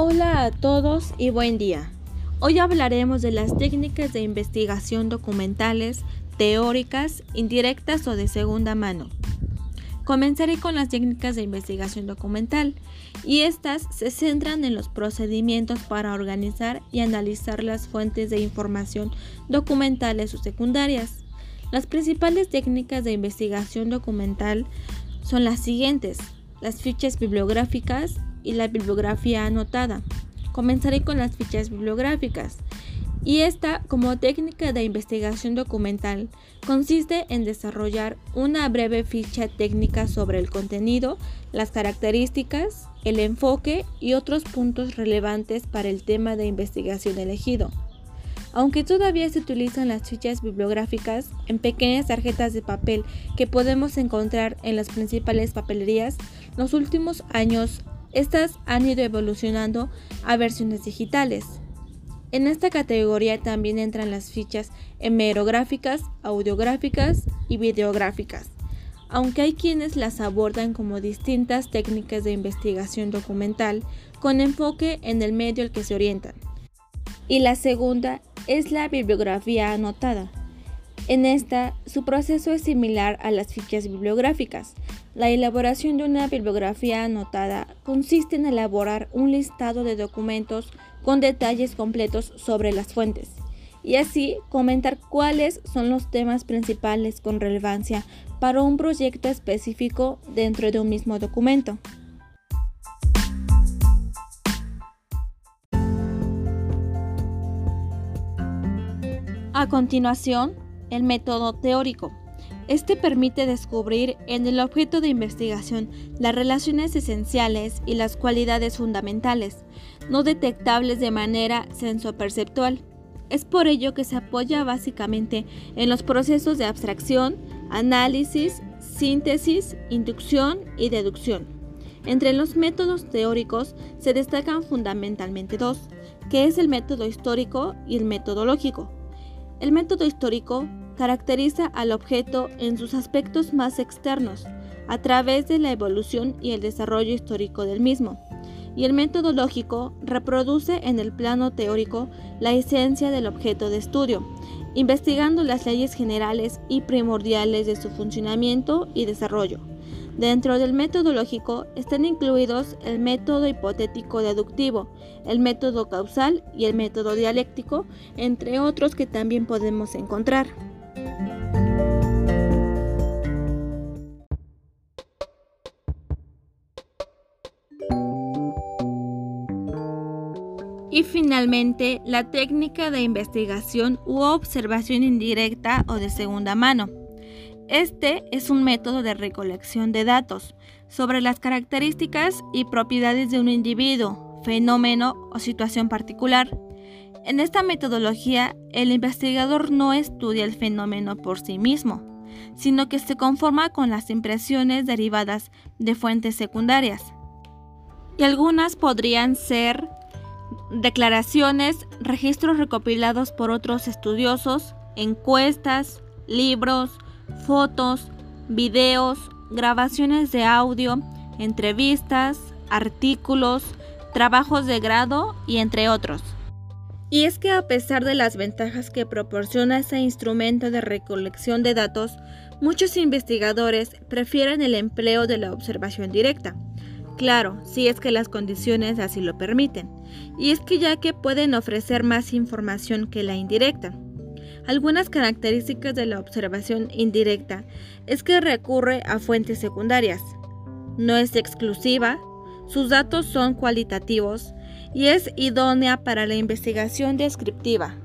Hola a todos y buen día. Hoy hablaremos de las técnicas de investigación documentales, teóricas, indirectas o de segunda mano. Comenzaré con las técnicas de investigación documental y estas se centran en los procedimientos para organizar y analizar las fuentes de información documentales o secundarias. Las principales técnicas de investigación documental son las siguientes, las fichas bibliográficas, y la bibliografía anotada. Comenzaré con las fichas bibliográficas. Y esta, como técnica de investigación documental, consiste en desarrollar una breve ficha técnica sobre el contenido, las características, el enfoque y otros puntos relevantes para el tema de investigación elegido. Aunque todavía se utilizan las fichas bibliográficas en pequeñas tarjetas de papel que podemos encontrar en las principales papelerías, los últimos años estas han ido evolucionando a versiones digitales. En esta categoría también entran las fichas hemerográficas, audiográficas y videográficas, aunque hay quienes las abordan como distintas técnicas de investigación documental con enfoque en el medio al que se orientan. Y la segunda es la bibliografía anotada. En esta, su proceso es similar a las fichas bibliográficas, la elaboración de una bibliografía anotada consiste en elaborar un listado de documentos con detalles completos sobre las fuentes y así comentar cuáles son los temas principales con relevancia para un proyecto específico dentro de un mismo documento. A continuación, el método teórico. Este permite descubrir en el objeto de investigación las relaciones esenciales y las cualidades fundamentales, no detectables de manera sensoperceptual. Es por ello que se apoya básicamente en los procesos de abstracción, análisis, síntesis, inducción y deducción. Entre los métodos teóricos se destacan fundamentalmente dos, que es el método histórico y el metodológico. El método histórico caracteriza al objeto en sus aspectos más externos, a través de la evolución y el desarrollo histórico del mismo, y el método lógico reproduce en el plano teórico la esencia del objeto de estudio, investigando las leyes generales y primordiales de su funcionamiento y desarrollo. Dentro del método lógico están incluidos el método hipotético deductivo, el método causal y el método dialéctico, entre otros que también podemos encontrar. Y finalmente, la técnica de investigación u observación indirecta o de segunda mano. Este es un método de recolección de datos sobre las características y propiedades de un individuo, fenómeno o situación particular. En esta metodología, el investigador no estudia el fenómeno por sí mismo, sino que se conforma con las impresiones derivadas de fuentes secundarias. Y algunas podrían ser declaraciones, registros recopilados por otros estudiosos, encuestas, libros, fotos, videos, grabaciones de audio, entrevistas, artículos, trabajos de grado y entre otros. Y es que a pesar de las ventajas que proporciona ese instrumento de recolección de datos, muchos investigadores prefieren el empleo de la observación directa. Claro, si es que las condiciones así lo permiten. Y es que ya que pueden ofrecer más información que la indirecta. Algunas características de la observación indirecta es que recurre a fuentes secundarias. No es exclusiva, sus datos son cualitativos, y es idónea para la investigación descriptiva.